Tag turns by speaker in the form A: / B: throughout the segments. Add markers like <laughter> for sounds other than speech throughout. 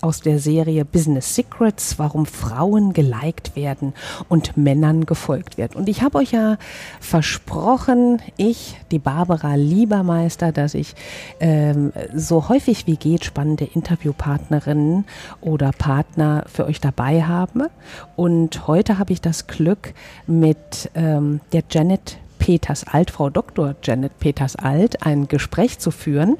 A: aus der Serie Business Secrets, warum Frauen geliked werden und Männern gefolgt wird. Und ich habe euch ja versprochen, ich, die Barbara Liebermeister, dass ich ähm, so häufig wie geht spannende Interviewpartnerinnen oder Partner für euch dabei habe. Und heute habe ich das Glück mit ähm, der Janet Peters Alt, Frau Dr. Janet Peters Alt, ein Gespräch zu führen.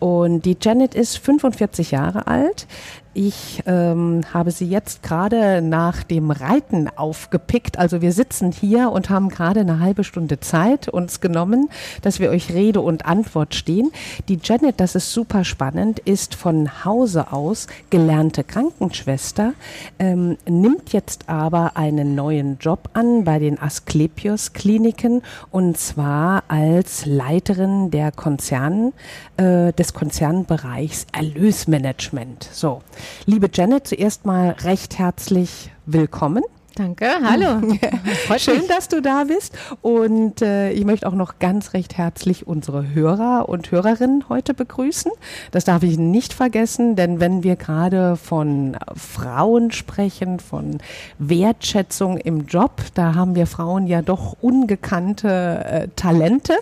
A: Und die Janet ist 45 Jahre alt, ich ähm, habe sie jetzt gerade nach dem Reiten aufgepickt. Also wir sitzen hier und haben gerade eine halbe Stunde Zeit uns genommen, dass wir euch Rede und Antwort stehen. Die Janet, das ist super spannend, ist von Hause aus gelernte Krankenschwester, ähm, nimmt jetzt aber einen neuen Job an bei den Asklepios Kliniken und zwar als Leiterin der Konzern, äh, des Konzernbereichs Erlösmanagement. So. Liebe Janet, zuerst mal recht herzlich willkommen.
B: Danke, hallo. <laughs>
A: Schön, dass du da bist. Und äh, ich möchte auch noch ganz recht herzlich unsere Hörer und Hörerinnen heute begrüßen. Das darf ich nicht vergessen, denn wenn wir gerade von Frauen sprechen, von Wertschätzung im Job, da haben wir Frauen ja doch ungekannte äh, Talente.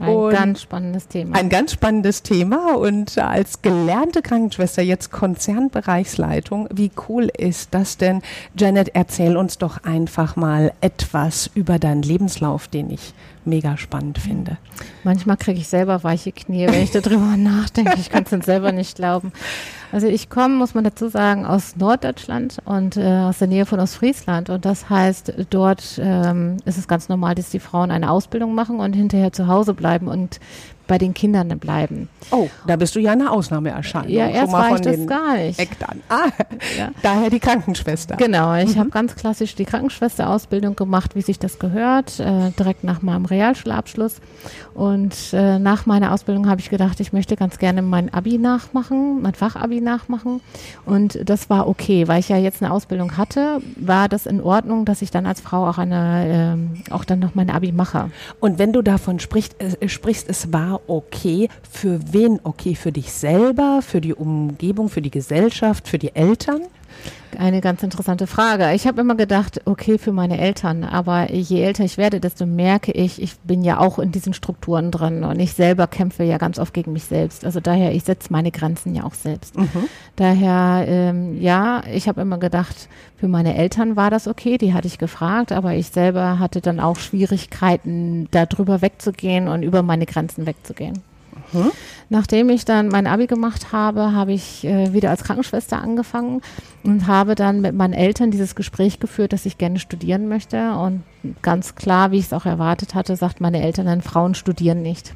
B: Ein und ganz spannendes Thema.
A: Ein ganz spannendes Thema und als gelernte Krankenschwester jetzt Konzernbereichsleitung, wie cool ist das denn? Janet, erzähl uns doch einfach mal etwas über deinen Lebenslauf, den ich mega spannend finde.
B: Manchmal kriege ich selber weiche Knie, wenn ich darüber <laughs> nachdenke. Ich kann es selber nicht glauben. Also ich komme, muss man dazu sagen, aus Norddeutschland und äh, aus der Nähe von Ostfriesland. Und das heißt, dort ähm, ist es ganz normal, dass die Frauen eine Ausbildung machen und hinterher zu Hause bleiben und bei den Kindern bleiben.
A: Oh, da bist du ja eine Ausnahmeerscheinung.
B: Ja, erst war ich das gar nicht.
A: Eckdaten. Ah, ja. daher die Krankenschwester.
B: Genau, ich mhm. habe ganz klassisch die Krankenschwesterausbildung gemacht, wie sich das gehört, äh, direkt nach meinem Realschulabschluss. Und äh, nach meiner Ausbildung habe ich gedacht, ich möchte ganz gerne mein Abi nachmachen, mein Fachabi nachmachen. Und das war okay, weil ich ja jetzt eine Ausbildung hatte, war das in Ordnung, dass ich dann als Frau auch eine, äh, auch dann noch mein Abi mache.
A: Und wenn du davon sprichst, äh, sprichst es war okay? Für wen okay? Für dich selber, für die Umgebung, für die Gesellschaft, für die Eltern?
B: Eine ganz interessante Frage. Ich habe immer gedacht, okay, für meine Eltern, aber je älter ich werde, desto merke ich, ich bin ja auch in diesen Strukturen drin und ich selber kämpfe ja ganz oft gegen mich selbst. Also daher, ich setze meine Grenzen ja auch selbst. Mhm. Daher, ähm, ja, ich habe immer gedacht, für meine Eltern war das okay, die hatte ich gefragt, aber ich selber hatte dann auch Schwierigkeiten, darüber wegzugehen und über meine Grenzen wegzugehen. Mhm. Nachdem ich dann mein Abi gemacht habe, habe ich äh, wieder als Krankenschwester angefangen und habe dann mit meinen Eltern dieses Gespräch geführt, dass ich gerne studieren möchte. Und ganz klar, wie ich es auch erwartet hatte, sagt meine Eltern dann, Frauen studieren nicht.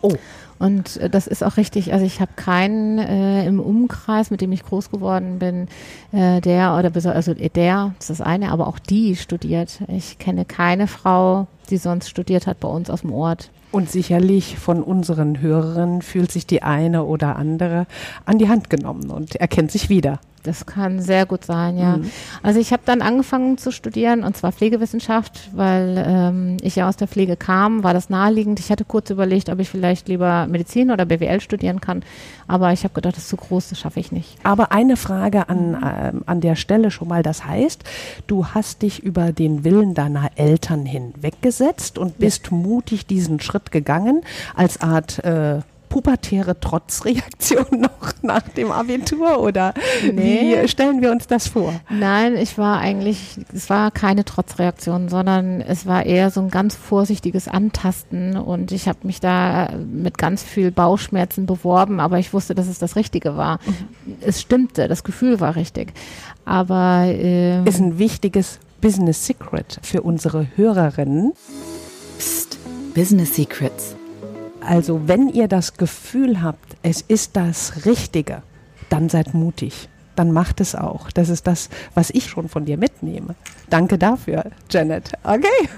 B: Oh. Und äh, das ist auch richtig. Also ich habe keinen äh, im Umkreis, mit dem ich groß geworden bin, äh, der oder also der, das ist das eine, aber auch die studiert. Ich kenne keine Frau, die sonst studiert hat bei uns aus dem Ort.
A: Und sicherlich von unseren Hörerinnen fühlt sich die eine oder andere an die Hand genommen und erkennt sich wieder.
B: Das kann sehr gut sein, ja. Mhm. Also ich habe dann angefangen zu studieren und zwar Pflegewissenschaft, weil ähm, ich ja aus der Pflege kam, war das naheliegend. Ich hatte kurz überlegt, ob ich vielleicht lieber Medizin oder BWL studieren kann, aber ich habe gedacht, das ist zu groß, das schaffe ich nicht.
A: Aber eine Frage an, äh, an der Stelle schon mal, das heißt, du hast dich über den Willen deiner Eltern hinweggesetzt und bist ja. mutig diesen Schritt gegangen als Art äh, pubertäre Trotzreaktion <laughs> noch nach dem Abitur oder nee. wie stellen wir uns das vor?
B: Nein, ich war eigentlich, es war keine Trotzreaktion, sondern es war eher so ein ganz vorsichtiges Antasten und ich habe mich da mit ganz viel Bauchschmerzen beworben, aber ich wusste, dass es das Richtige war. Mhm. Es stimmte, das Gefühl war richtig. Aber
A: ähm, ist ein wichtiges Business Secret für unsere Hörerinnen.
C: Business Secrets
A: also wenn ihr das Gefühl habt, es ist das Richtige, dann seid mutig. dann macht es auch. Das ist das, was ich schon von dir mitnehme. Danke dafür, Janet. Okay.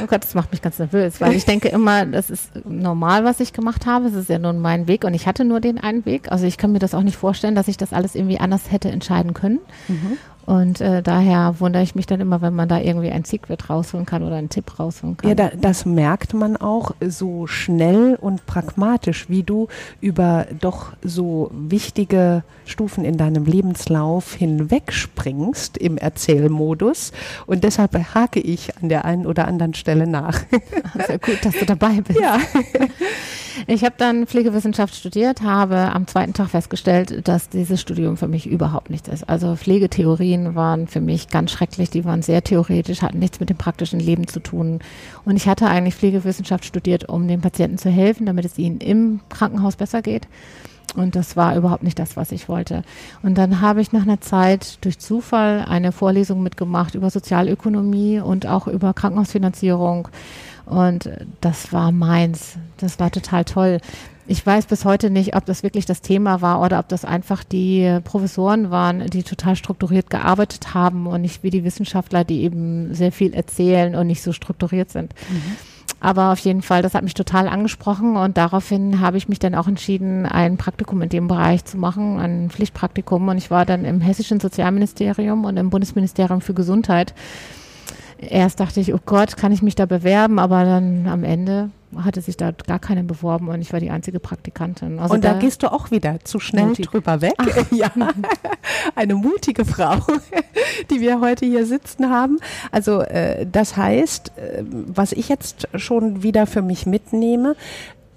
B: Oh Gott, das macht mich ganz nervös, weil ich denke immer, das ist normal, was ich gemacht habe. Es ist ja nun mein Weg und ich hatte nur den einen Weg. Also ich kann mir das auch nicht vorstellen, dass ich das alles irgendwie anders hätte entscheiden können. Mhm. Und äh, daher wundere ich mich dann immer, wenn man da irgendwie ein Secret rausholen kann oder einen Tipp rausholen kann.
A: Ja, da, das merkt man auch so schnell und pragmatisch, wie du über doch so wichtige Stufen in deinem Lebenslauf hinwegspringst im Erzählmodus. Und deshalb hake ich an der einen oder anderen Stelle nach. <laughs>
B: Sehr gut, dass du dabei bist. Ja. <laughs> Ich habe dann Pflegewissenschaft studiert, habe am zweiten Tag festgestellt, dass dieses Studium für mich überhaupt nichts ist. Also Pflegetheorien waren für mich ganz schrecklich, die waren sehr theoretisch, hatten nichts mit dem praktischen Leben zu tun. Und ich hatte eigentlich Pflegewissenschaft studiert, um den Patienten zu helfen, damit es ihnen im Krankenhaus besser geht. Und das war überhaupt nicht das, was ich wollte. Und dann habe ich nach einer Zeit durch Zufall eine Vorlesung mitgemacht über Sozialökonomie und auch über Krankenhausfinanzierung. Und das war meins. Das war total toll. Ich weiß bis heute nicht, ob das wirklich das Thema war oder ob das einfach die Professoren waren, die total strukturiert gearbeitet haben und nicht wie die Wissenschaftler, die eben sehr viel erzählen und nicht so strukturiert sind. Mhm. Aber auf jeden Fall, das hat mich total angesprochen und daraufhin habe ich mich dann auch entschieden, ein Praktikum in dem Bereich zu machen, ein Pflichtpraktikum. Und ich war dann im Hessischen Sozialministerium und im Bundesministerium für Gesundheit erst dachte ich, oh Gott, kann ich mich da bewerben? Aber dann am Ende hatte sich da gar keiner beworben und ich war die einzige Praktikantin.
A: Also und da, da, gehst du auch wieder zu schnell mutig. drüber weg. Ach. <laughs> Ja, eine mutige Frau, <laughs> die wir heute hier sitzen haben. Also äh, das heißt, äh, was ich jetzt schon wieder für mich mitnehme,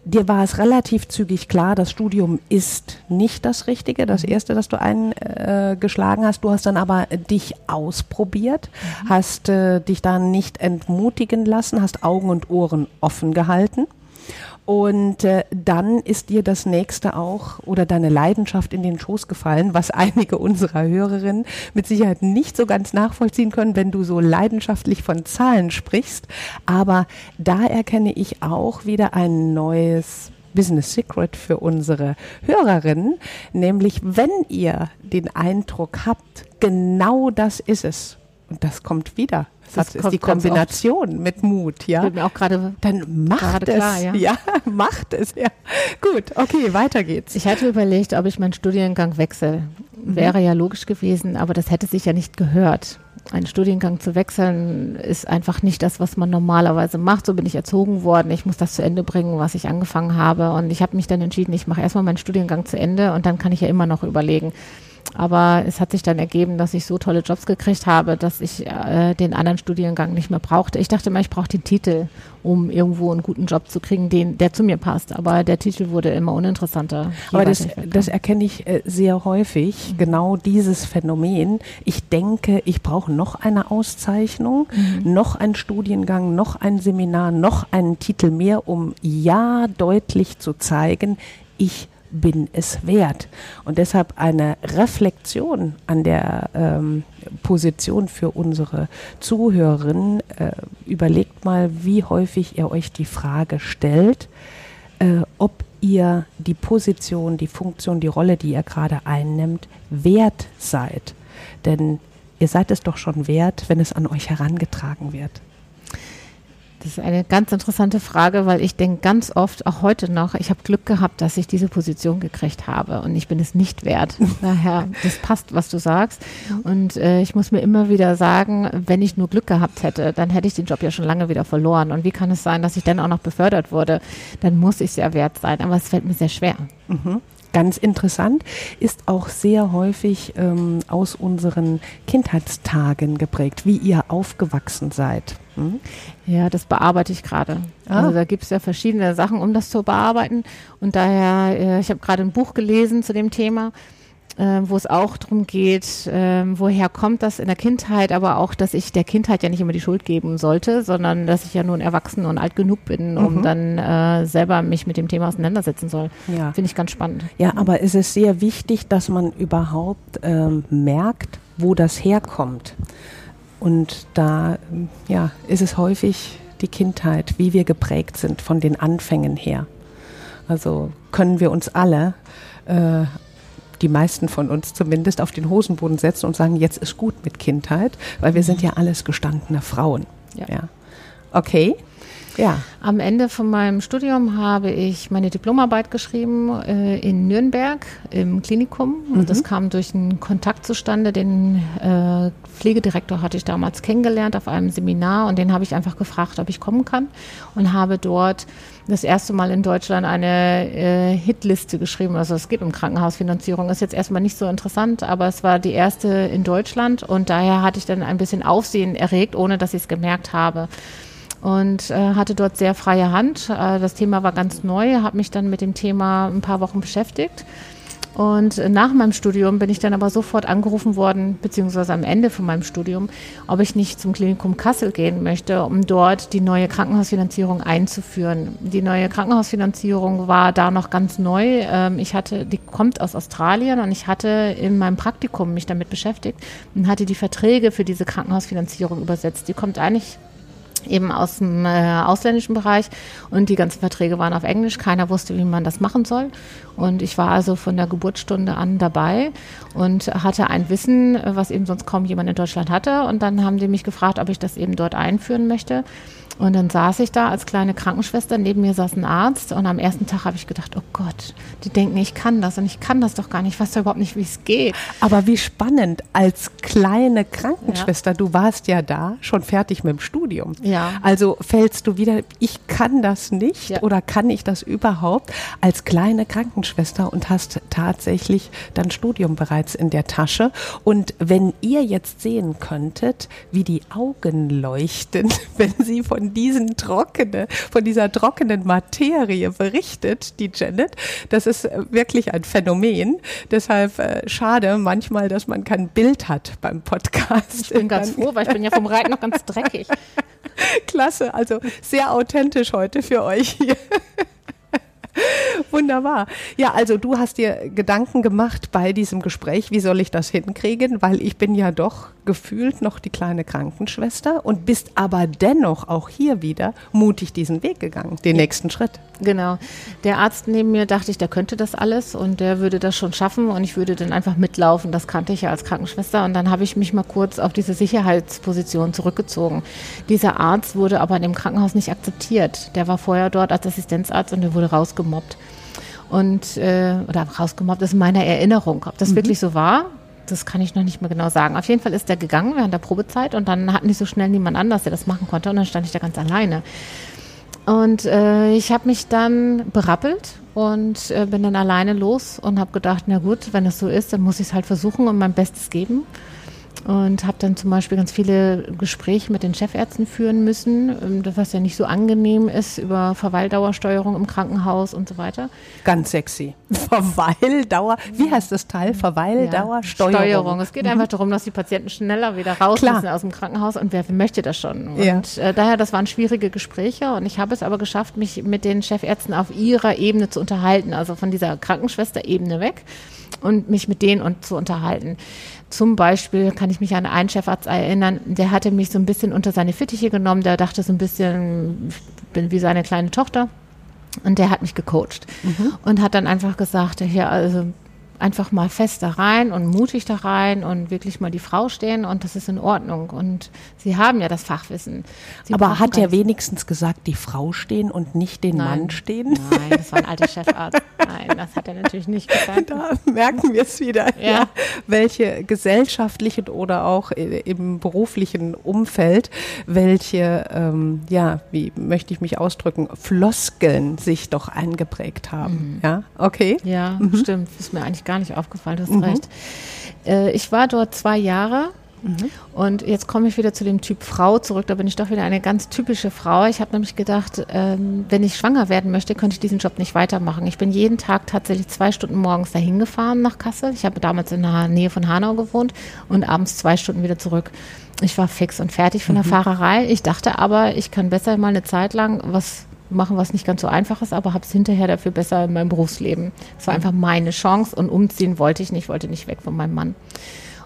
A: dir war es relativ zügig klar, das Studium ist nicht das Richtige, das mhm. erste, das du eingeschlagen äh, hast. Du hast dann aber dich ausprobiert, mhm. hast äh, dich dann nicht entmutigen lassen, hast Augen und Ohren offen gehalten. Und äh, dann ist dir das nächste auch oder deine Leidenschaft in den Schoß gefallen, was <laughs> einige unserer Hörerinnen mit Sicherheit nicht so ganz nachvollziehen können, wenn du so leidenschaftlich von Zahlen sprichst. Aber da erkenne ich auch wieder ein neues Business Secret für unsere Hörerinnen, nämlich wenn ihr den Eindruck habt, genau das ist es, und das kommt wieder das, ist die Kombination mit Mut, ja.
B: Mir auch gerade
A: dann macht es, klar, ja. ja, <laughs> macht es, ja. Gut, okay, weiter geht's.
B: Ich hatte überlegt, ob ich meinen Studiengang wechsle. Mhm. Wäre ja logisch gewesen, aber das hätte sich ja nicht gehört. Einen Studiengang zu wechseln ist einfach nicht das, was man normalerweise macht. So bin ich erzogen worden. Ich muss das zu Ende bringen, was ich angefangen habe. Und ich habe mich dann entschieden, ich mache erstmal meinen Studiengang zu Ende und dann kann ich ja immer noch überlegen, aber es hat sich dann ergeben, dass ich so tolle Jobs gekriegt habe, dass ich äh, den anderen Studiengang nicht mehr brauchte. Ich dachte immer, ich brauche den Titel, um irgendwo einen guten Job zu kriegen, den, der zu mir passt. Aber der Titel wurde immer uninteressanter.
A: Aber das, das erkenne ich äh, sehr häufig, mhm. genau dieses Phänomen. Ich denke, ich brauche noch eine Auszeichnung, mhm. noch einen Studiengang, noch ein Seminar, noch einen Titel mehr, um ja deutlich zu zeigen, ich bin es wert. Und deshalb eine Reflexion an der ähm, Position für unsere Zuhörerinnen. Äh, überlegt mal, wie häufig ihr euch die Frage stellt, äh, ob ihr die Position, die Funktion, die Rolle, die ihr gerade einnimmt, wert seid. Denn ihr seid es doch schon wert, wenn es an euch herangetragen wird.
B: Das ist eine ganz interessante Frage, weil ich denke ganz oft, auch heute noch, ich habe Glück gehabt, dass ich diese Position gekriegt habe und ich bin es nicht wert. <laughs> Daher, das passt, was du sagst. Und äh, ich muss mir immer wieder sagen, wenn ich nur Glück gehabt hätte, dann hätte ich den Job ja schon lange wieder verloren. Und wie kann es sein, dass ich dann auch noch befördert wurde? Dann muss ich es ja wert sein. Aber es fällt mir sehr schwer.
A: Mhm ganz interessant, ist auch sehr häufig ähm, aus unseren Kindheitstagen geprägt, wie ihr aufgewachsen seid. Hm?
B: Ja, das bearbeite ich gerade. Ah. Also da gibt es ja verschiedene Sachen, um das zu bearbeiten. Und daher, äh, ich habe gerade ein Buch gelesen zu dem Thema äh, wo es auch darum geht, äh, woher kommt das in der Kindheit, aber auch, dass ich der Kindheit ja nicht immer die Schuld geben sollte, sondern dass ich ja nun erwachsen und alt genug bin, um mhm. dann äh, selber mich mit dem Thema auseinandersetzen soll. Ja. Finde ich ganz spannend.
A: Ja, aber es ist sehr wichtig, dass man überhaupt ähm, merkt, wo das herkommt. Und da ja, ist es häufig die Kindheit, wie wir geprägt sind von den Anfängen her. Also können wir uns alle äh, die meisten von uns zumindest, auf den Hosenboden setzen und sagen, jetzt ist gut mit Kindheit, weil wir sind ja alles gestandene Frauen.
B: Ja.
A: ja. Okay. Ja.
B: Am Ende von meinem Studium habe ich meine Diplomarbeit geschrieben äh, in Nürnberg im Klinikum. Und
A: Mhm.
B: das kam durch einen Kontakt zustande. Den äh, Pflegedirektor hatte ich damals kennengelernt auf einem Seminar und den habe ich einfach gefragt, ob ich kommen kann. Und habe dort das erste Mal in Deutschland eine äh, Hitliste geschrieben. Also es geht um Krankenhausfinanzierung. Ist jetzt erstmal nicht so interessant, aber es war die erste in Deutschland und daher hatte ich dann ein bisschen Aufsehen erregt, ohne dass ich es gemerkt habe und äh, hatte dort sehr freie Hand. Äh, das Thema war ganz neu, habe mich dann mit dem Thema ein paar Wochen beschäftigt. Und nach meinem Studium bin ich dann aber sofort angerufen worden, beziehungsweise am Ende von meinem Studium, ob ich nicht zum Klinikum Kassel gehen möchte, um dort die neue Krankenhausfinanzierung einzuführen. Die neue Krankenhausfinanzierung war da noch ganz neu. Ähm, ich hatte, die kommt aus Australien und ich hatte in meinem Praktikum mich damit beschäftigt und hatte die Verträge für diese Krankenhausfinanzierung übersetzt. Die kommt eigentlich eben aus dem äh, ausländischen Bereich und die ganzen Verträge waren auf Englisch. Keiner wusste, wie man das machen soll. Und ich war also von der Geburtsstunde an dabei und hatte ein Wissen, äh, was eben sonst kaum jemand in Deutschland hatte. Und dann haben die mich gefragt, ob ich das eben dort einführen möchte. Und dann saß ich da als kleine Krankenschwester, neben mir saß ein Arzt und am ersten Tag habe ich gedacht, oh Gott, die denken, ich kann das und ich kann das doch gar nicht, ich weiß doch überhaupt nicht, wie es geht.
A: Aber wie spannend, als kleine Krankenschwester, du warst ja da, schon fertig mit dem Studium.
B: Ja.
A: Also fällst du wieder, ich kann das nicht
B: Ja.
A: oder kann ich das überhaupt als kleine Krankenschwester und hast tatsächlich dein Studium bereits in der Tasche. Und wenn ihr jetzt sehen könntet, wie die Augen leuchten, <laughs> wenn sie von diesen trockene, von dieser trockenen Materie berichtet, die Janet, das ist äh, wirklich ein Phänomen. Deshalb äh, schade manchmal, dass man kein Bild hat beim Podcast.
B: Ich bin ganz froh, weil ich bin ja vom Reiten noch ganz dreckig. <laughs>
A: Klasse, also sehr authentisch heute für euch hier. Wunderbar. Ja, also du hast dir Gedanken gemacht bei diesem Gespräch, wie soll ich das hinkriegen, weil ich bin ja doch gefühlt noch die kleine Krankenschwester und bist aber dennoch auch hier wieder mutig diesen Weg gegangen, den nächsten Schritt.
B: Genau. Der Arzt neben mir dachte ich, der könnte das alles und der würde das schon schaffen und ich würde dann einfach mitlaufen. Das kannte ich ja als Krankenschwester und dann habe ich mich mal kurz auf diese Sicherheitsposition zurückgezogen. Dieser Arzt wurde aber in dem Krankenhaus nicht akzeptiert. Der war vorher dort als Assistenzarzt und der wurde rausgemobbt. Und, äh, oder rausgemobbt ist in meiner Erinnerung. Ob das wirklich so war, das kann ich noch nicht mehr genau sagen. Auf jeden Fall ist der gegangen während der Probezeit und dann hatten die so schnell niemand anders, der das machen konnte und dann stand ich da ganz alleine. Und äh, ich habe mich dann berappelt und äh, bin dann alleine los und habe gedacht, na gut, wenn es so ist, dann muss ich es halt versuchen und mein Bestes geben. Und habe dann zum Beispiel ganz viele Gespräche mit den Chefärzten führen müssen, ähm, was ja nicht so angenehm ist über Verweildauersteuerung im Krankenhaus und so weiter.
A: Ganz sexy. <laughs> Verweildauer, wie heißt das Teil? Verweildauer, Steuerung.
B: Steuerung. Es geht einfach darum, dass die Patienten schneller wieder raus
A: Klar.
B: müssen aus dem Krankenhaus und wer möchte das schon? Und
A: Ja.
B: äh, daher, das waren schwierige Gespräche und ich habe es aber geschafft, mich mit den Chefärzten auf ihrer Ebene zu unterhalten, also von dieser Krankenschwester-Ebene weg und mich mit denen und zu unterhalten. Zum Beispiel kann ich mich an einen Chefarzt erinnern, der hatte mich so ein bisschen unter seine Fittiche genommen, der dachte so ein bisschen, ich bin wie seine kleine Tochter. Und der hat mich gecoacht und hat dann einfach gesagt, ja, also einfach mal fest da rein und mutig da rein und wirklich mal die Frau stehen und das ist in Ordnung. Und sie haben ja das Fachwissen. Sie
A: Aber hat er wenigstens gesagt, die Frau stehen und nicht den
B: Nein.
A: Mann stehen?
B: Nein, das war ein alter <laughs> Chefarzt. Nein, das hat er natürlich nicht gesagt.
A: Da merken wir es wieder, ja.
B: Ja.
A: welche gesellschaftlichen oder auch i- im beruflichen Umfeld, welche, ähm, ja, wie möchte ich mich ausdrücken, Floskeln sich doch eingeprägt haben. Ja, okay.
B: Ja,
A: Mhm.
B: stimmt. Ist mir eigentlich gar nicht aufgefallen, du hast recht. Äh, ich war dort zwei Jahre
A: Mhm.
B: und jetzt komme ich wieder zu dem Typ Frau zurück. Da bin ich doch wieder eine ganz typische Frau. Ich habe nämlich gedacht, ähm, wenn ich schwanger werden möchte, könnte ich diesen Job nicht weitermachen. Ich bin jeden Tag tatsächlich zwei Stunden morgens dahin gefahren nach Kassel. Ich habe damals in der Nähe von Hanau gewohnt und abends zwei Stunden wieder zurück. Ich war fix und fertig von der Fahrerei. Ich dachte aber, ich kann besser mal eine Zeit lang was machen, was nicht ganz so einfach ist, aber habe es hinterher dafür besser in meinem Berufsleben. Es war einfach meine Chance und umziehen wollte ich nicht, wollte nicht weg von meinem Mann.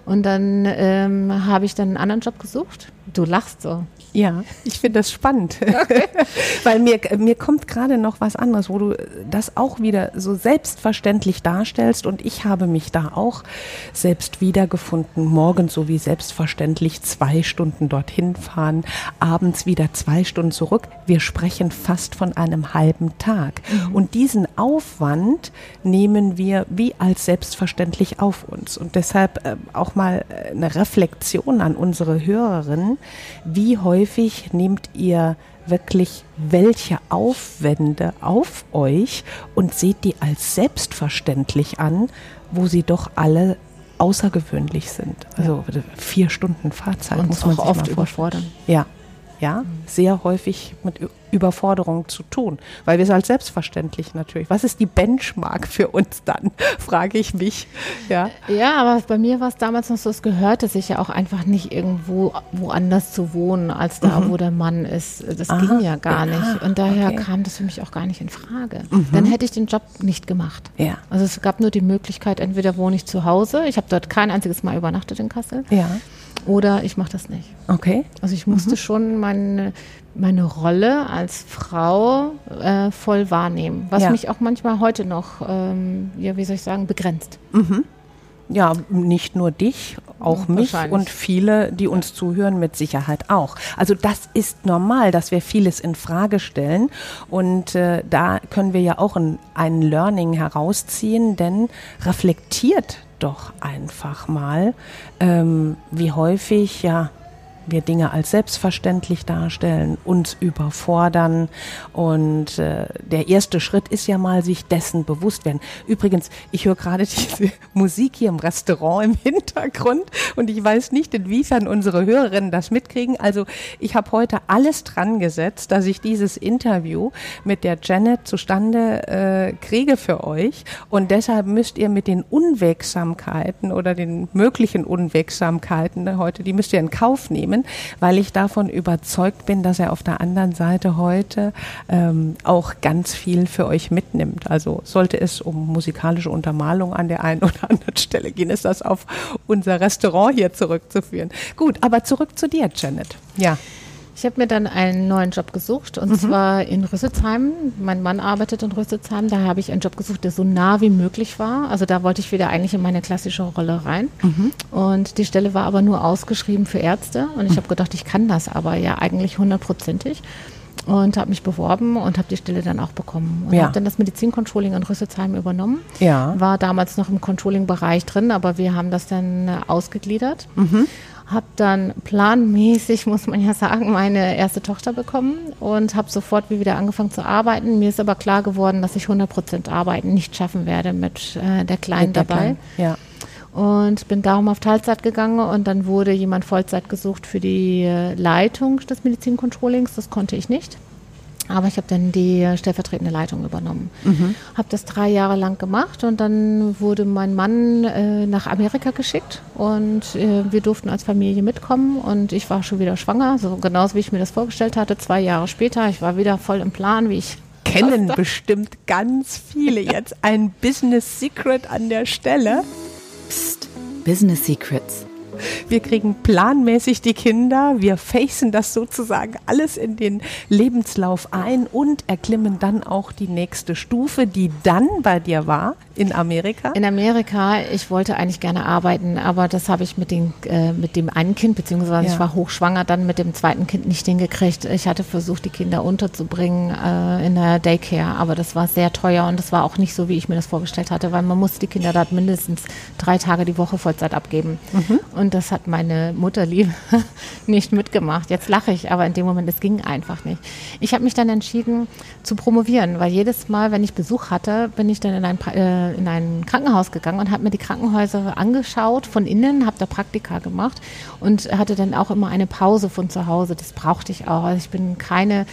B: Und dann ähm, habe ich dann einen anderen Job gesucht. Du lachst so.
A: Ja, ich finde das spannend, <laughs> okay. <laughs> weil mir, mir kommt gerade noch was anderes, wo du das auch wieder so selbstverständlich darstellst und ich habe mich da auch selbst wiedergefunden, morgens so wie selbstverständlich zwei Stunden dorthin fahren, abends wieder zwei Stunden zurück. Wir sprechen fast von einem halben Tag mhm. und diesen Aufwand nehmen wir wie als selbstverständlich auf uns und deshalb äh, auch mal eine Reflexion an unsere Hörerinnen, wie häufig häufig nehmt ihr wirklich welche Aufwände auf euch und seht die als selbstverständlich an, wo sie doch alle außergewöhnlich sind. Also ja. vier Stunden Fahrzeit
B: und muss man auch oft überfordern.
A: Ja, ja, sehr häufig mit Überforderung zu tun, weil wir es als selbstverständlich natürlich. Was ist die Benchmark für uns dann, <laughs> frage ich mich. Ja,
B: ja aber bei mir war es damals noch so, es gehörte sich ja auch einfach nicht irgendwo woanders zu wohnen, als da, mhm. wo der Mann ist. Das Aha, ging ja gar ja, nicht. Und daher okay. kam das für mich auch gar nicht in Frage. Mhm. Dann hätte ich den Job nicht gemacht.
A: Ja.
B: Also es gab nur die Möglichkeit, entweder wohne ich zu Hause, ich habe dort kein einziges Mal übernachtet in Kassel.
A: Ja
B: oder ich mache das nicht.
A: Okay.
B: Also ich musste mhm. schon meine, meine Rolle als Frau äh, voll wahrnehmen, was ja. mich auch manchmal heute noch, ähm, ja, wie soll ich sagen, begrenzt.
A: Mhm. Ja, nicht nur dich, auch mich und viele, die uns zuhören, mit Sicherheit auch. Also das ist normal, dass wir vieles in Frage stellen und äh, da können wir ja auch ein, ein Learning herausziehen, denn reflektiert doch einfach mal, ähm, wie häufig ja wir Dinge als selbstverständlich darstellen, uns überfordern. Und äh, der erste Schritt ist ja mal, sich dessen bewusst werden. Übrigens, ich höre gerade <laughs> diese Musik hier im Restaurant im Hintergrund und ich weiß nicht, inwiefern unsere Hörerinnen das mitkriegen. Also ich habe heute alles dran gesetzt, dass ich dieses Interview mit der Janet zustande äh, kriege für euch. Und deshalb müsst ihr mit den Unwegsamkeiten oder den möglichen Unwegsamkeiten heute, die müsst ihr in Kauf nehmen nehmen, weil ich davon überzeugt bin, dass er auf der anderen Seite heute ähm, auch ganz viel für euch mitnimmt. Also sollte es um musikalische Untermalung an der einen oder anderen Stelle gehen, ist das auf unser Restaurant hier zurückzuführen. Gut, aber zurück zu dir, Janet.
B: Ja. Ich habe mir dann einen neuen Job gesucht und mhm. zwar in Rüsselsheim. Mein Mann arbeitet in Rüsselsheim. Da habe ich einen Job gesucht, der so nah wie möglich war. Also da wollte ich wieder eigentlich in meine klassische Rolle rein. Mhm. Und die Stelle war aber nur ausgeschrieben für Ärzte. Und ich mhm. habe gedacht, ich kann das aber ja eigentlich hundertprozentig und habe mich beworben und habe die Stelle dann auch bekommen. Und ja. habe dann das Medizincontrolling in Rüsselsheim übernommen.
A: Ja.
B: War damals noch im Controlling-Bereich drin, aber wir haben das dann ausgegliedert. Mhm habe dann planmäßig, muss man ja sagen, meine erste Tochter bekommen und habe sofort wieder angefangen zu arbeiten. Mir ist aber klar geworden, dass ich 100 Prozent arbeiten nicht schaffen werde mit äh, der Kleinen mit der dabei. Kleinen.
A: Ja.
B: Und bin darum auf Teilzeit gegangen und dann wurde jemand Vollzeit gesucht für die äh, Leitung des Medizincontrollings. Das konnte ich nicht. Aber ich habe dann die stellvertretende Leitung übernommen. Mhm. Habe das drei Jahre lang gemacht und dann wurde mein Mann äh, nach Amerika geschickt und äh, wir durften als Familie mitkommen und ich war schon wieder schwanger, so genauso wie ich mir das vorgestellt hatte. Zwei Jahre später, ich war wieder voll im Plan, wie ich
A: kennen bestimmt ganz viele <laughs> jetzt ein Business Secret an der Stelle.
C: Psst, Business Secrets
A: wir kriegen planmäßig die Kinder, wir facen das sozusagen alles in den Lebenslauf ein und erklimmen dann auch die nächste Stufe, die dann bei dir war in Amerika.
B: In Amerika, ich wollte eigentlich gerne arbeiten, aber das habe ich mit, den, äh, mit dem einen Kind, beziehungsweise ja. ich war hochschwanger, dann mit dem zweiten Kind nicht hingekriegt. Ich hatte versucht, die Kinder unterzubringen äh, in der Daycare, aber das war sehr teuer und das war auch nicht so, wie ich mir das vorgestellt hatte, weil man musste die Kinder dort mindestens drei Tage die Woche Vollzeit abgeben. Mhm. Und und das hat meine Mutterliebe <laughs> nicht mitgemacht. Jetzt lache ich, aber in dem Moment, es ging einfach nicht. Ich habe mich dann entschieden zu promovieren, weil jedes Mal, wenn ich Besuch hatte, bin ich dann in ein, äh, in ein Krankenhaus gegangen und habe mir die Krankenhäuser angeschaut von innen, habe da Praktika gemacht und hatte dann auch immer eine Pause von zu Hause. Das brauchte ich auch. Also ich bin keine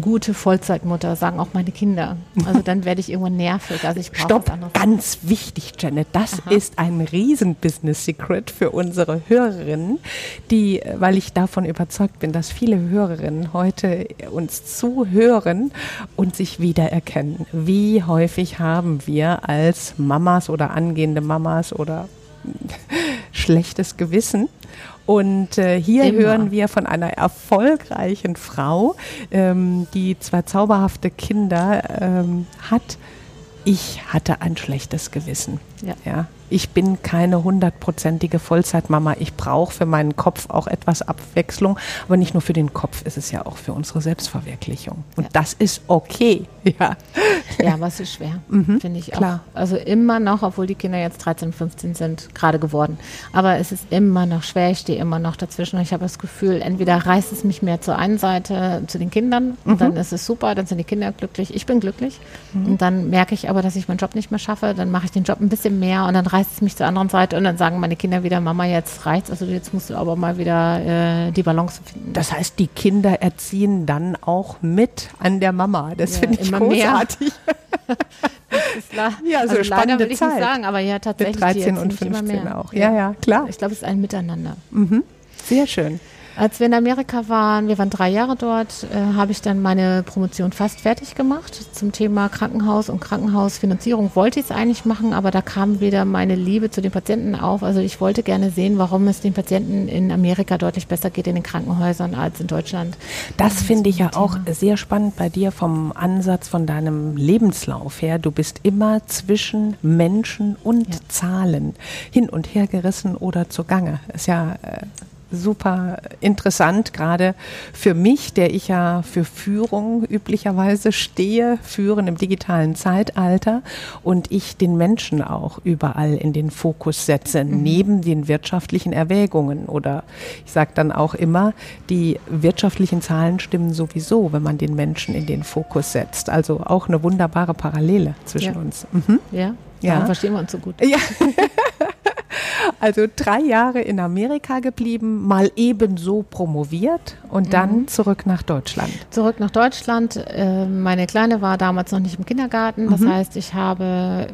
B: gute Vollzeitmutter, sagen auch meine Kinder. Also dann werde ich irgendwann nervig. Also ich
A: Stopp, ganz wichtig, Janet. Das Aha. ist ein riesen Business Secret für unsere Hörerinnen, die, weil ich davon überzeugt bin, dass viele Hörerinnen heute uns zuhören und sich wiedererkennen. Wie häufig haben wir als Mamas oder angehende Mamas oder <laughs> schlechtes Gewissen. Und äh, hier
B: Immer.
A: hören wir von einer erfolgreichen Frau, ähm, die zwei zauberhafte Kinder ähm, hat. Ich hatte ein schlechtes Gewissen.
B: Ja.
A: Ja. Ich bin keine hundertprozentige Vollzeitmama. Ich brauche für meinen Kopf auch etwas Abwechslung. Aber nicht nur für den Kopf, ist es ja auch für unsere Selbstverwirklichung. Und
B: Ja.
A: das ist okay. <laughs> Ja.
B: Ja, aber es ist schwer, finde ich
A: klar.
B: auch. Also immer noch, obwohl die Kinder jetzt 13, 15 sind, gerade geworden. Aber es ist immer noch schwer, ich stehe immer noch dazwischen. Und ich habe das Gefühl, entweder reißt es mich mehr zur einen Seite, zu den Kindern, und dann ist es super, dann sind die Kinder glücklich, ich bin glücklich. Und dann merke ich aber, dass ich meinen Job nicht mehr schaffe, dann mache ich den Job ein bisschen mehr und dann reißt es mich zur anderen Seite und dann sagen meine Kinder wieder, Mama, jetzt reicht's, also jetzt musst du aber mal wieder äh, die Balance finden.
A: Das heißt, die Kinder erziehen dann auch mit an der Mama. Das
B: Ja,
A: finde ich großartig. <laughs> <laughs> Ja, so
B: also leider
A: spannende
B: will ich
A: Zeit.
B: nicht sagen, aber ja, tatsächlich.
A: Mit 13
B: die
A: und
B: erziehen mich immer
A: 15
B: mehr.
A: auch. Ja, ja, klar.
B: Ich glaube, es ist ein Miteinander.
A: Sehr schön.
B: Als wir in Amerika waren, wir waren drei Jahre dort, äh, habe ich dann meine Promotion fast fertig gemacht zum Thema Krankenhaus und Krankenhausfinanzierung. Wollte ich es eigentlich machen, aber da kam wieder meine Liebe zu den Patienten auf. Also ich wollte gerne sehen, warum es den Patienten in Amerika deutlich besser geht in den Krankenhäusern als in Deutschland.
A: Das finde ich ja auch sehr spannend bei dir vom Ansatz von deinem Lebenslauf her. Du bist immer zwischen Menschen und
B: Ja.
A: Zahlen hin und her gerissen oder zugange. Ist ja äh, super interessant, gerade für mich, der ich ja für Führung üblicherweise stehe, führen im digitalen Zeitalter und ich den Menschen auch überall in den Fokus setze, neben den wirtschaftlichen Erwägungen. Oder ich sage dann auch immer, die wirtschaftlichen Zahlen stimmen sowieso, wenn man den Menschen in den Fokus setzt. Also auch eine wunderbare Parallele zwischen
B: Ja.
A: uns. Mhm.
B: Ja,
A: Ja.
B: Darum verstehen wir uns so gut.
A: Ja. <laughs> Also drei Jahre in Amerika geblieben, mal ebenso promoviert und dann zurück nach Deutschland.
B: Zurück nach Deutschland. Äh, meine Kleine war damals noch nicht im Kindergarten. Das heißt, ich habe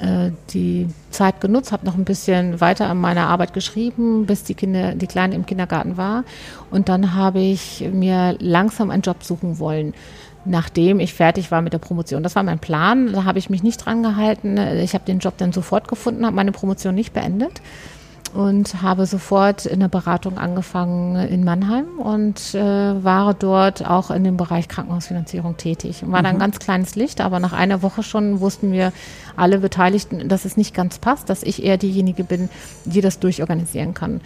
B: äh, die Zeit genutzt, habe noch ein bisschen weiter an meiner Arbeit geschrieben, bis die Kinder, die Kleine im Kindergarten war. Und dann habe ich mir langsam einen Job suchen wollen. Nachdem ich fertig war mit der Promotion. Das war mein Plan. Da habe ich mich nicht dran gehalten. Ich habe den Job dann sofort gefunden, habe meine Promotion nicht beendet und habe sofort in der Beratung angefangen in Mannheim und äh, war dort auch in dem Bereich Krankenhausfinanzierung tätig. War dann ein ganz kleines Licht, aber nach einer Woche schon wussten wir alle Beteiligten, dass es nicht ganz passt, dass ich eher diejenige bin, die das durchorganisieren kann.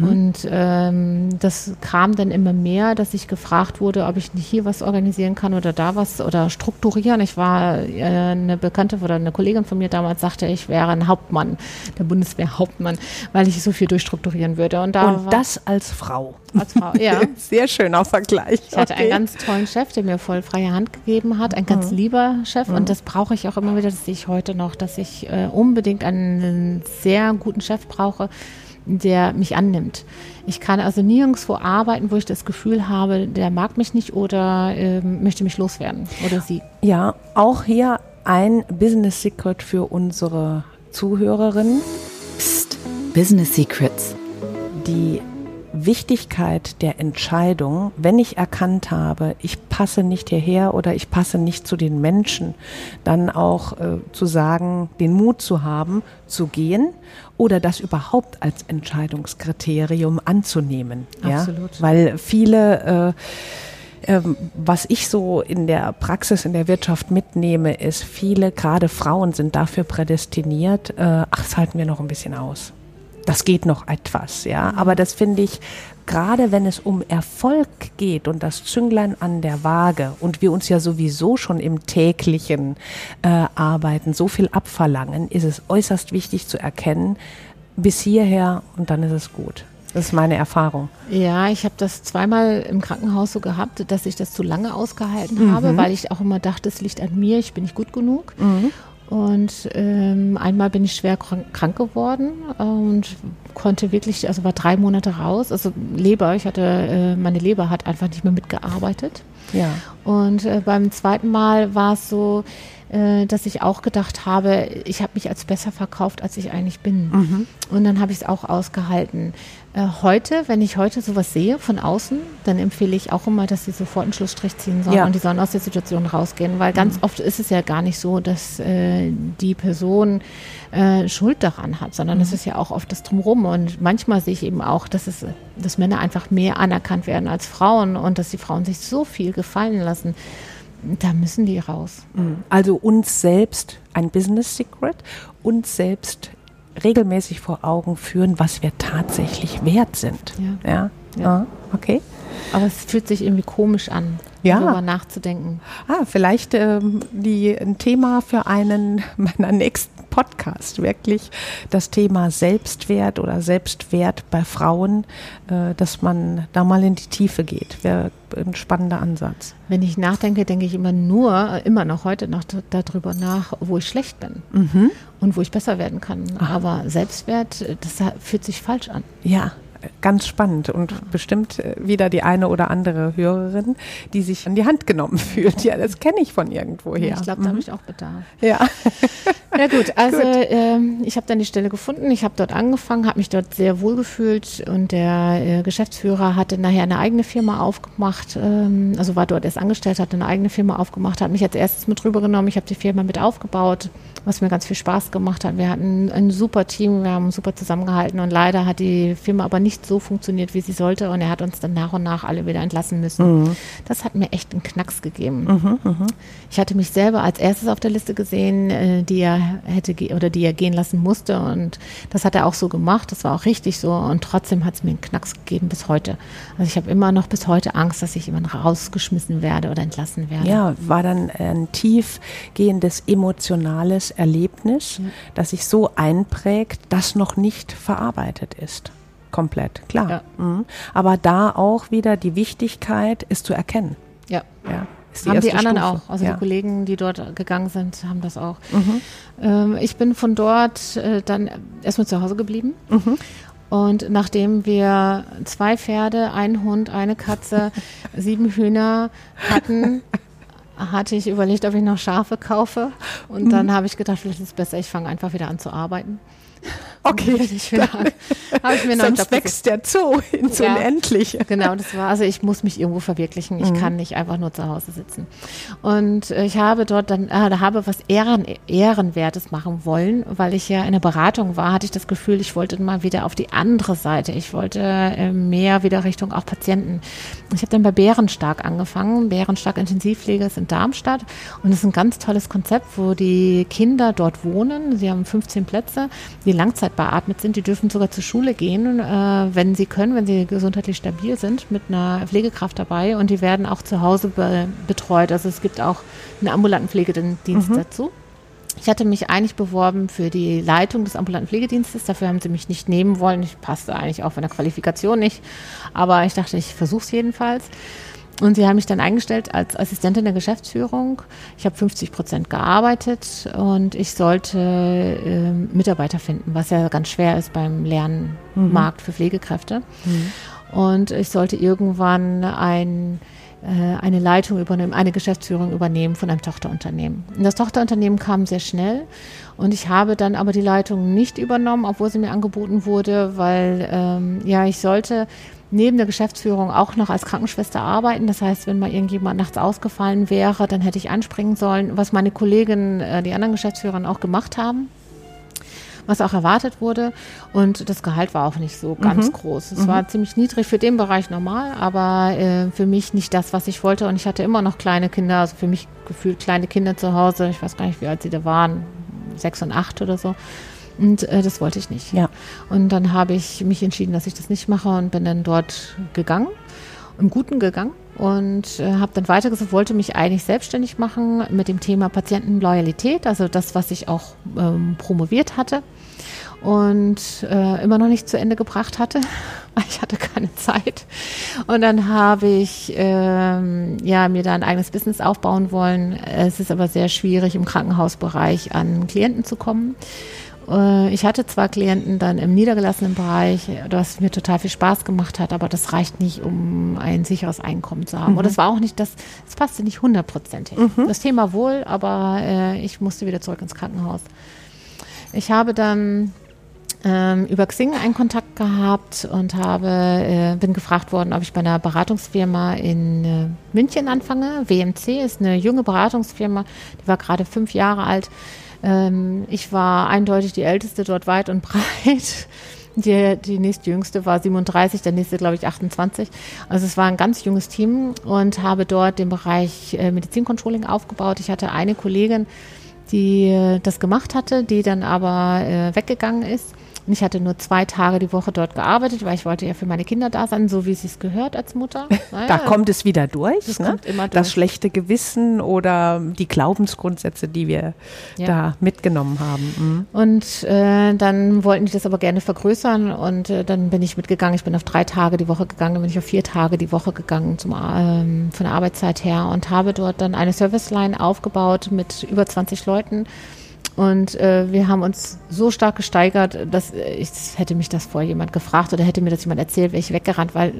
B: Und ähm, das kam dann immer mehr, dass ich gefragt wurde, ob ich nicht hier was organisieren kann oder da was oder strukturieren. Ich war äh, eine Bekannte oder eine Kollegin von mir damals sagte, ich wäre ein Hauptmann, der Bundeswehrhauptmann, weil ich so viel durchstrukturieren würde. Und da
A: Und das als Frau.
B: Als Frau, ja. <laughs>
A: Sehr schöner Vergleich.
B: Ich hatte
A: Okay.
B: einen ganz tollen Chef, der mir voll freie Hand gegeben hat, ein ganz lieber Chef. Und das brauche ich auch immer wieder, das sehe ich heute noch, dass ich äh, unbedingt einen sehr guten Chef brauche, der mich annimmt. Ich kann also nirgendwo arbeiten, wo ich das Gefühl habe, der mag mich nicht oder ähm, möchte mich loswerden oder sie.
A: Ja, auch hier ein Business Secret für unsere Zuhörerinnen.
C: Psst, Business Secrets.
A: die Wichtigkeit der Entscheidung, wenn ich erkannt habe, ich passe nicht hierher oder ich passe nicht zu den Menschen, dann auch äh, zu sagen, den Mut zu haben, zu gehen oder das überhaupt als Entscheidungskriterium anzunehmen.
B: Absolut.
A: Ja? Weil viele äh, ähm, was ich so in der Praxis, in der Wirtschaft mitnehme, ist, viele, gerade Frauen, sind dafür prädestiniert, äh, ach, das halten wir noch ein bisschen aus. Das geht noch etwas, ja. Aber das finde ich, gerade wenn es um Erfolg geht und das Zünglein an der Waage und wir uns ja sowieso schon im täglichen äh, Arbeiten so viel abverlangen, ist es äußerst wichtig zu erkennen, bis hierher und dann ist es gut. Das ist meine Erfahrung.
B: Ja, ich habe das zweimal im Krankenhaus so gehabt, dass ich das zu lange ausgehalten habe, weil ich auch immer dachte, es liegt an mir, ich bin nicht gut genug. Und ähm, einmal bin ich schwer krank, geworden und konnte wirklich, also war drei Monate raus. Also Leber, ich hatte, äh, meine Leber hat einfach nicht mehr mitgearbeitet.
A: Ja.
B: Und äh, beim zweiten Mal war es so, äh, dass ich auch gedacht habe, ich habe mich als besser verkauft, als ich eigentlich bin. Mhm. Und dann habe ich es auch ausgehalten. Heute, wenn ich heute sowas sehe von außen, dann empfehle ich auch immer, dass sie sofort einen Schlussstrich ziehen sollen ja. und die sollen aus der Situation rausgehen, weil ganz mhm. oft ist es ja gar nicht so, dass die Person äh, Schuld daran hat, sondern es mhm. ist ja auch oft das Drumherum und manchmal sehe ich eben auch, dass es, dass Männer einfach mehr anerkannt werden als Frauen und dass die Frauen sich so viel gefallen lassen. Da müssen die raus.
A: Mhm. Also uns selbst ein Business Secret, uns selbst regelmäßig vor Augen führen, was wir tatsächlich wert sind.
B: Ja. ja? ja. Ah, okay. Aber es fühlt sich irgendwie komisch an, ja. darüber nachzudenken.
A: Ah, vielleicht ähm, die, ein Thema für einen <laughs> meiner nächsten Podcast, wirklich das Thema Selbstwert oder Selbstwert bei Frauen, äh, dass man da mal in die Tiefe geht. Wäre ein spannender Ansatz.
B: Wenn ich nachdenke, denke ich immer nur, immer noch heute noch darüber nach, wo ich schlecht bin mhm. und wo ich besser werden kann. Aha. Aber Selbstwert, das fühlt sich falsch an.
A: Ja, ganz spannend und bestimmt äh, wieder die eine oder andere Hörerin, die sich an die Hand genommen <laughs> fühlt. Ja, das kenne ich von irgendwoher.
B: Ich glaube, da mhm. habe ich auch Bedarf.
A: Ja. <laughs>
B: Ja gut, also gut. Ähm, ich habe dann die Stelle gefunden, ich habe dort angefangen, habe mich dort sehr wohl gefühlt und der äh, Geschäftsführer hatte nachher eine eigene Firma aufgemacht, ähm, also war dort erst angestellt, hatte eine eigene Firma aufgemacht, hat mich als erstes mit rübergenommen, ich habe die Firma mit aufgebaut, was mir ganz viel Spaß gemacht hat. Wir hatten ein super Team, wir haben super zusammengehalten und leider hat die Firma aber nicht so funktioniert, wie sie sollte und er hat uns dann nach und nach alle wieder entlassen müssen. Mhm. Das hat mir echt einen Knacks gegeben. Mhm, mh. Ich hatte mich selber als erstes auf der Liste gesehen, äh, die er hätte oder die er gehen lassen musste und das hat er auch so gemacht, das war auch richtig so und trotzdem hat es mir einen Knacks gegeben bis heute. Also ich habe immer noch bis heute Angst, dass ich jemand rausgeschmissen werde oder entlassen werde.
A: Ja, war dann ein tiefgehendes emotionales Erlebnis, ja. das sich so einprägt, das noch nicht verarbeitet ist. Komplett, klar. Ja. Mhm. Aber da auch wieder die Wichtigkeit, ist zu erkennen.
B: Ja. ja die haben die anderen Stufe. auch. Also ja. die Kollegen, die dort gegangen sind, haben das auch. Mhm. Ähm, ich bin von dort äh, dann erstmal zu Hause geblieben. Mhm. Und nachdem wir zwei Pferde, ein Hund, eine Katze, <laughs> sieben Hühner hatten, <laughs> hatte ich überlegt, ob ich noch Schafe kaufe. Und mhm. dann habe ich gedacht, vielleicht ist es besser, ich fange einfach wieder an zu arbeiten.
A: Okay, ich wieder, habe ich mir noch Sonst wächst der Zoo ins ja, Unendliche.
B: Genau, das war, also ich muss mich irgendwo verwirklichen. Ich mhm. kann nicht einfach nur zu Hause sitzen. Und äh, ich habe dort dann, äh, habe was Ehren, Ehrenwertes machen wollen, weil ich ja in der Beratung war, hatte ich das Gefühl, ich wollte mal wieder auf die andere Seite. Ich wollte äh, mehr wieder Richtung auch Patienten. Ich habe dann bei Bärenstark angefangen. Bärenstark Intensivpflege ist in Darmstadt und es ist ein ganz tolles Konzept, wo die Kinder dort wohnen. Sie haben 15 Plätze die Langzeit beatmet sind, die dürfen sogar zur Schule gehen, äh, wenn sie können, wenn sie gesundheitlich stabil sind, mit einer Pflegekraft dabei und die werden auch zu Hause be betreut. Also es gibt auch einen ambulanten Pflegedienst mhm. dazu. Ich hatte mich eigentlich beworben für die Leitung des ambulanten Pflegedienstes. Dafür haben sie mich nicht nehmen wollen. Ich passte eigentlich auch von der Qualifikation nicht. Aber ich dachte, ich versuche es jedenfalls. Und sie haben mich dann eingestellt als Assistentin der Geschäftsführung. Ich habe 50 Prozent gearbeitet und ich sollte äh, Mitarbeiter finden, was ja ganz schwer ist beim Lernmarkt mhm. für Pflegekräfte. Mhm. Und ich sollte irgendwann ein, äh, eine Leitung übernehmen, eine Geschäftsführung übernehmen von einem Tochterunternehmen. Und das Tochterunternehmen kam sehr schnell und ich habe dann aber die Leitung nicht übernommen, obwohl sie mir angeboten wurde, weil ähm, ja ich sollte neben der Geschäftsführung auch noch als Krankenschwester arbeiten. Das heißt, wenn mal irgendjemand nachts ausgefallen wäre, dann hätte ich anspringen sollen, was meine Kolleginnen, äh, die anderen Geschäftsführer auch gemacht haben was auch erwartet wurde. Und das Gehalt war auch nicht so ganz mhm. groß. Es mhm. war ziemlich niedrig für den Bereich normal, aber äh, für mich nicht das, was ich wollte. Und ich hatte immer noch kleine Kinder, also für mich gefühlt kleine Kinder zu Hause. Ich weiß gar nicht, wie alt sie da waren, sechs und acht oder so. Und äh, das wollte ich nicht.
A: Ja.
B: Und dann habe ich mich entschieden, dass ich das nicht mache und bin dann dort gegangen, im Guten gegangen und äh, habe dann weitergesucht, wollte mich eigentlich selbstständig machen mit dem Thema Patientenloyalität, also das, was ich auch ähm, promoviert hatte und äh, immer noch nicht zu Ende gebracht hatte. <laughs> Ich hatte keine Zeit. Und dann habe ich ähm, ja, mir da ein eigenes Business aufbauen wollen. Es ist aber sehr schwierig, im Krankenhausbereich an Klienten zu kommen. Äh, ich hatte zwar Klienten dann im niedergelassenen Bereich, was mir total viel Spaß gemacht hat, aber das reicht nicht, um ein sicheres Einkommen zu haben. Mhm. Und das war auch nicht das, es passte nicht hundertprozentig. Mhm. Das Thema wohl, aber äh, ich musste wieder zurück ins Krankenhaus. Ich habe dann ähm, über Xing einen Kontakt gehabt und habe, äh, bin gefragt worden, ob ich bei einer Beratungsfirma in äh, München anfange. WMC ist eine junge Beratungsfirma, die war gerade fünf Jahre alt. Ähm, ich war eindeutig die älteste dort weit und <laughs> breit. Die, die nächstjüngste war 37, der nächste, glaube ich, 28. Also es war ein ganz junges Team und habe dort den Bereich äh, Medizincontrolling aufgebaut. Ich hatte eine Kollegin, die äh, das gemacht hatte, die dann aber äh, weggegangen ist. Und ich hatte nur zwei Tage die Woche dort gearbeitet, weil ich wollte ja für meine Kinder da sein, so wie es sich gehört als Mutter. <laughs>
A: Naja, da kommt es wieder durch, das, ne? durch. das schlechte Gewissen oder die Glaubensgrundsätze, die wir ja. da mitgenommen haben.
B: Mhm. Und äh, dann wollten die das aber gerne vergrößern und äh, dann bin ich mitgegangen. Ich bin auf drei Tage die Woche gegangen, dann bin ich auf vier Tage die Woche gegangen zum, ähm, von der Arbeitszeit her und habe dort dann eine Serviceline aufgebaut mit über 20 Leuten und äh, wir haben uns so stark gesteigert, dass äh, ich hätte mich das vor jemand gefragt oder hätte mir das jemand erzählt, wäre ich weggerannt, weil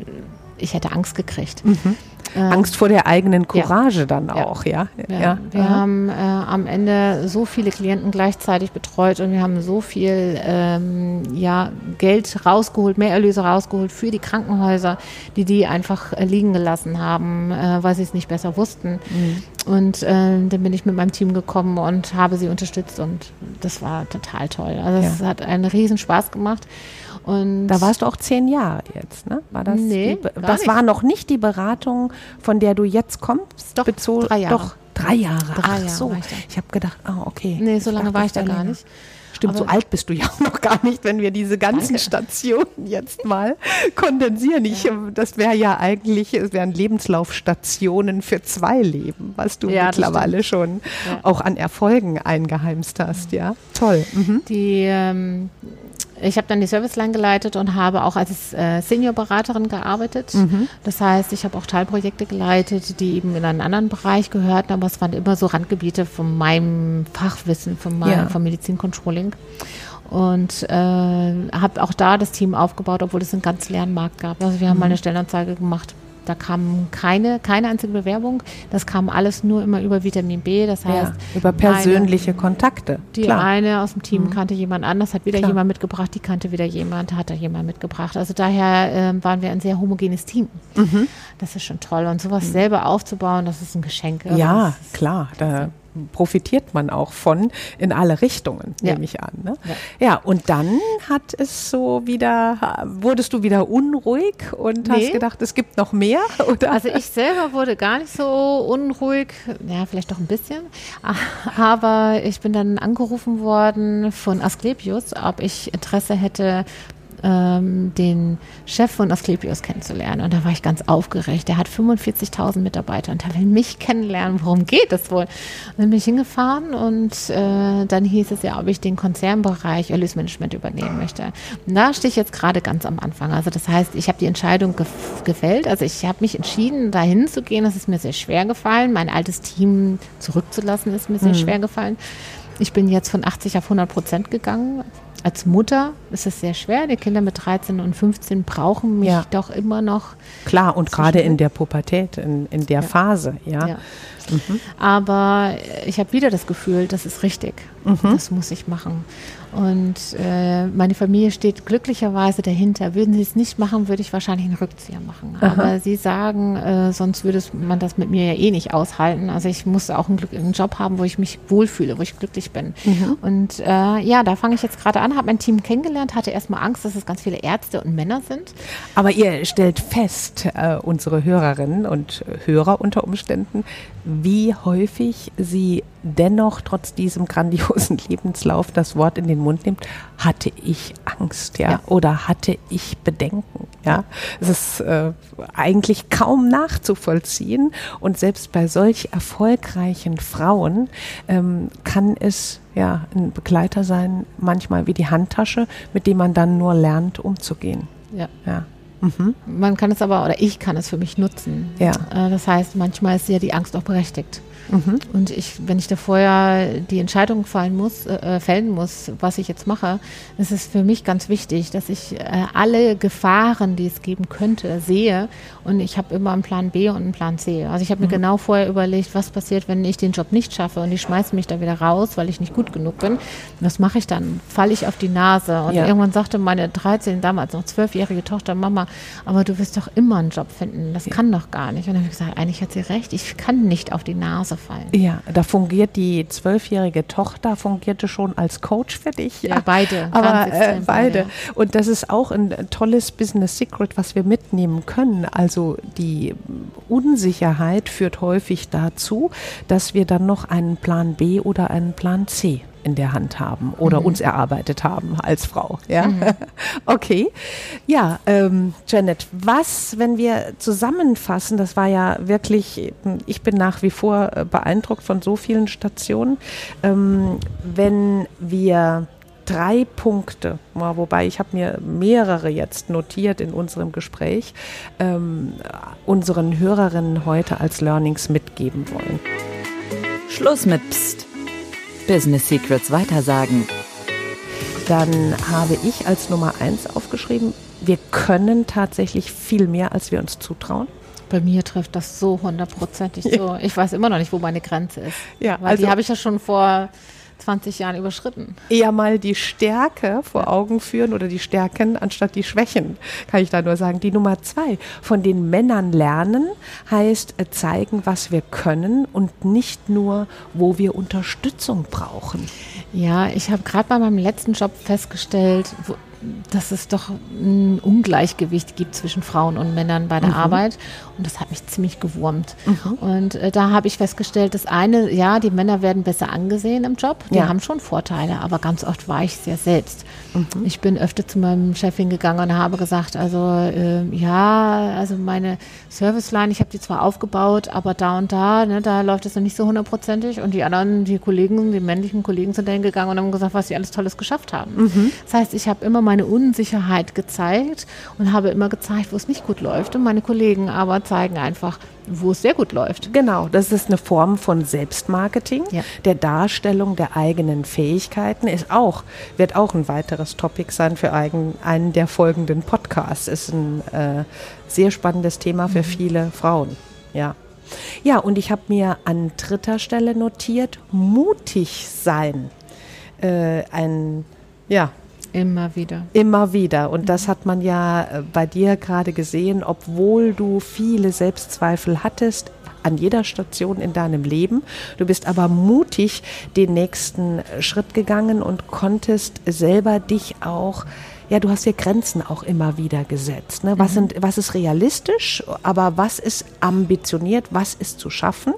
B: ich hätte Angst gekriegt. Mhm.
A: Ähm, Angst vor der eigenen Courage ja. dann auch, ja.
B: ja. ja. Wir Aha. haben äh, am Ende so viele Klienten gleichzeitig betreut und wir haben so viel ähm, ja, Geld rausgeholt, mehr Erlöse rausgeholt für die Krankenhäuser, die die einfach äh, liegen gelassen haben, äh, weil sie es nicht besser wussten. Mhm. Und äh, dann bin ich mit meinem Team gekommen und habe sie unterstützt und das war total toll. Also es hat einen riesen Spaß gemacht.
A: Und da warst du auch zehn Jahre jetzt, ne? War das
B: nee,
A: die, das war noch nicht die Beratung, von der du jetzt kommst?
B: Doch,
A: bezogen,
B: drei Jahre.
A: Doch, drei Jahre.
B: Drei
A: Ach
B: Jahre
A: so. Ich, habe gedacht, ah, okay.
B: Nee, so lange war ich da gar nicht.
A: Stimmt, Aber so alt bist du ja auch noch gar nicht, wenn wir diese ganzen Danke. Stationen jetzt mal kondensieren. Ich. Das wäre ja eigentlich, es wären Lebenslaufstationen für zwei Leben, was du ja, mittlerweile schon ja. auch an Erfolgen eingeheimst hast. Ja, toll.
B: Mhm. Die ähm, ich habe dann die Serviceline geleitet und habe auch als äh, Seniorberaterin gearbeitet. Mhm. Das heißt, ich habe auch Teilprojekte geleitet, die eben in einen anderen Bereich gehörten, aber es waren immer so Randgebiete von meinem Fachwissen, von meinem, ja. vom Medizincontrolling. Und äh, habe auch da das Team aufgebaut, obwohl es einen ganz leeren Markt gab. Also wir haben mhm. mal eine Stellenanzeige gemacht da kam keine, keine einzige Bewerbung. Das kam alles nur immer über Vitamin B. Das heißt, ja,
A: über persönliche eine, Kontakte.
B: Die Klar. eine aus dem Team mhm. kannte jemand anders, hat wieder Klar. jemand mitgebracht, die kannte wieder jemand, hat da jemand mitgebracht. Also daher äh, waren wir ein sehr homogenes Team. Mhm. Das ist schon toll. Und sowas mhm. selber aufzubauen, das ist ein Geschenk.
A: Ja, klar. Da profitiert man auch von in alle Richtungen, ja. nehme ich an. Ne? Ja. ja. und dann hat es so wieder, wurdest du wieder unruhig und nee. hast gedacht, es gibt noch mehr? <laughs>
B: Oder? Also ich selber wurde gar nicht so unruhig, ja, vielleicht doch ein bisschen, <laughs> aber ich bin dann angerufen worden von Asklepios, ob ich Interesse hätte, ähm, den Chef von Asklepios kennenzulernen. Und da war ich ganz aufgeregt. Der hat 45.000 Mitarbeiter und er will mich kennenlernen. Worum geht es wohl? Und dann bin ich hingefahren und äh, dann hieß es ja, ob ich den Konzernbereich Erlösmanagement übernehmen möchte. Und da stehe ich jetzt gerade ganz am Anfang. Also das heißt, ich habe die Entscheidung gef gefällt. Also ich habe mich entschieden, dahin zu gehen. Das ist mir sehr schwer gefallen. Mein altes Team zurückzulassen ist mir sehr mhm. schwer gefallen. Ich bin jetzt von 80 auf 100 Prozent gegangen als Mutter ist es sehr schwer. Die Kinder mit 13 und 15 brauchen mich ja. doch immer noch.
A: Klar, und gerade in der Pubertät, in, in der ja. Phase, ja. ja.
B: Mhm. Aber ich habe wieder das Gefühl, das ist richtig. Mhm. Das muss ich machen. Und äh, meine Familie steht glücklicherweise dahinter. Würden sie es nicht machen, würde ich wahrscheinlich einen Rückzieher machen. Aha. Aber sie sagen, äh, sonst würde man das mit mir ja eh nicht aushalten. Also ich muss auch einen, einen Job haben, wo ich mich wohlfühle, wo ich glücklich bin. Mhm. Und äh, ja, da fange ich jetzt gerade an, habe mein Team kennengelernt, hatte erstmal Angst, dass es ganz viele Ärzte und Männer sind.
A: Aber ihr stellt fest, äh, unsere Hörerinnen und Hörer unter Umständen, wie häufig sie dennoch trotz diesem grandiosen <laughs> Lebenslauf das Wort in den Mund nimmt, hatte ich Angst, ja, ja. oder hatte ich Bedenken, ja. Es ist äh, eigentlich kaum nachzuvollziehen und selbst bei solch erfolgreichen Frauen ähm, kann es ja ein Begleiter sein, manchmal wie die Handtasche, mit dem man dann nur lernt, umzugehen.
B: Ja. ja. Mhm. Man kann es aber, oder ich kann es für mich nutzen.
A: Ja.
B: Äh, das heißt, manchmal ist ja die Angst auch berechtigt. Mhm. Und ich, wenn ich da vorher die Entscheidung fallen muss, äh, äh, fällen muss, was ich jetzt mache, ist es für mich ganz wichtig, dass ich äh, alle Gefahren, die es geben könnte, sehe. Und ich habe immer einen Plan B und einen Plan C. Also ich habe mhm. mir genau vorher überlegt, was passiert, wenn ich den Job nicht schaffe und die schmeißen mich da wieder raus, weil ich nicht gut genug bin. Was mache ich dann? Falle ich auf die Nase? Und ja. irgendwann sagte meine 13, damals noch 12-jährige Tochter, Mama, aber du wirst doch immer einen Job finden. Das ja. kann doch gar nicht. Und dann habe ich gesagt, eigentlich hat sie recht. Ich kann nicht auf die Nase fallen.
A: Ja, da fungiert die zwölfjährige Tochter, fungierte schon als Coach für dich.
B: Ja, beide. <laughs>
A: Aber äh, beide. Und das ist auch ein tolles Business Secret, was wir mitnehmen können. Also die Unsicherheit führt häufig dazu, dass wir dann noch einen Plan B oder einen Plan C in der Hand haben oder mhm. uns erarbeitet haben als Frau. Ja, mhm. <laughs> okay. Ja, ähm, Janet, was, wenn wir zusammenfassen, das war ja wirklich, ich bin nach wie vor äh, beeindruckt von so vielen Stationen, ähm, wenn wir drei Punkte, wobei ich habe mir mehrere jetzt notiert in unserem Gespräch, ähm, unseren Hörerinnen heute als Learnings mitgeben wollen.
C: Schluss mit Psst. Business Secrets weitersagen.
A: Dann habe ich als Nummer eins aufgeschrieben, wir können tatsächlich viel mehr, als wir uns zutrauen.
B: Bei mir trifft das so hundertprozentig ja. so. Ich weiß immer noch nicht, wo meine Grenze ist.
A: Ja,
B: Weil also, die habe ich ja schon vor 20 Jahren überschritten.
A: Eher mal die Stärke vor Augen führen oder die Stärken anstatt die Schwächen, kann ich da nur sagen. Die Nummer zwei, von den Männern lernen, heißt äh, zeigen, was wir können und nicht nur, wo wir Unterstützung brauchen.
B: Ja, ich habe gerade bei meinem letzten Job festgestellt, wo, dass es doch ein Ungleichgewicht gibt zwischen Frauen und Männern bei der mhm. Arbeit. Und das hat mich ziemlich gewurmt. Mhm. Und äh, da habe ich festgestellt, dass eine, ja, die Männer werden besser angesehen im Job. Die ja. haben schon Vorteile, aber ganz oft war ich sehr selbst. Mhm. Ich bin öfter zu meinem Chef hingegangen und habe gesagt, also äh, ja, also meine Serviceline, ich habe die zwar aufgebaut, aber da und da, ne, da läuft es noch nicht so hundertprozentig. Und die anderen, die Kollegen, die männlichen Kollegen sind dahin gegangen und haben gesagt, was sie alles Tolles geschafft haben. Mhm. Das heißt, ich habe immer meine Unsicherheit gezeigt und habe immer gezeigt, wo es nicht gut läuft. Und meine Kollegen aber zeigen einfach, wo es sehr gut läuft.
A: Genau, das ist eine Form von Selbstmarketing, ja. der Darstellung der eigenen Fähigkeiten ist auch, wird auch ein weiteres Topic sein für eigen, einen der folgenden Podcasts. Ist ein äh, sehr spannendes Thema für mhm. viele Frauen. Ja. Ja, und ich habe mir an dritter Stelle notiert, mutig sein. Äh, ein, ja,
B: Immer wieder.
A: Immer wieder. Und das hat man ja äh, bei dir gerade gesehen, obwohl du viele Selbstzweifel hattest, an jeder Station in deinem Leben. Du bist aber mutig den nächsten Schritt gegangen und konntest selber dich auch ja, du hast dir Grenzen auch immer wieder gesetzt. Ne? Was, mhm. sind, was ist realistisch, aber was ist ambitioniert, was ist zu schaffen?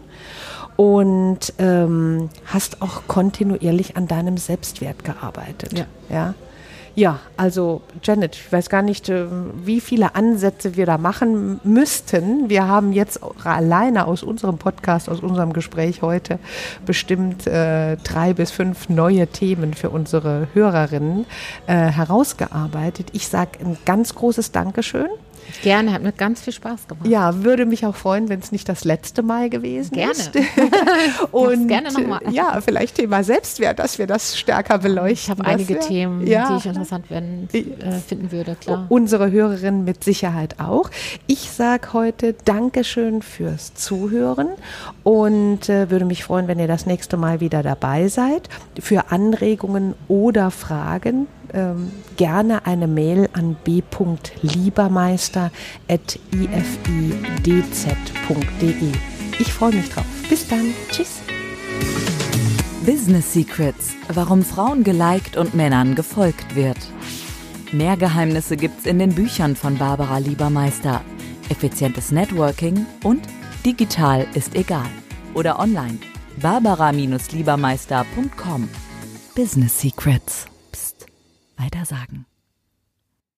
A: Und ähm, hast auch kontinuierlich an deinem Selbstwert gearbeitet. Ja. ja? Ja, also Janet, ich weiß gar nicht, ähm, wie viele Ansätze wir da machen müssten. Wir haben jetzt alleine aus unserem Podcast, aus unserem Gespräch heute bestimmt äh, drei bis fünf neue Themen für unsere Hörerinnen äh, herausgearbeitet. Ich sage ein ganz großes Dankeschön
B: Gerne, hat mir ganz viel Spaß gemacht.
A: Ja, würde mich auch freuen, wenn es nicht das letzte Mal gewesen
B: gerne.
A: ist. <laughs> <laughs> Und
B: gerne nochmal.
A: Ja, vielleicht Thema Selbstwert, dass wir das stärker beleuchten. Ich
B: habe einige wir, Themen, ja, die ich interessant werden, äh, finden würde, klar.
A: Unsere Hörerinnen mit Sicherheit auch. Ich sage heute Dankeschön fürs Zuhören und äh, würde mich freuen, wenn ihr das nächste Mal wieder dabei seid. Für Anregungen oder Fragen ähm, gerne eine Mail an b.liebermeister.ifidz.de. Ich freue mich drauf. Bis dann. Tschüss.
C: Business Secrets, warum Frauen geliked und Männern gefolgt wird. Mehr Geheimnisse gibt's in den Büchern von Barbara Liebermeister. Effizientes Networking und digital ist egal. Oder online. Barbara-Liebermeister.com. Business Secrets weitersagen.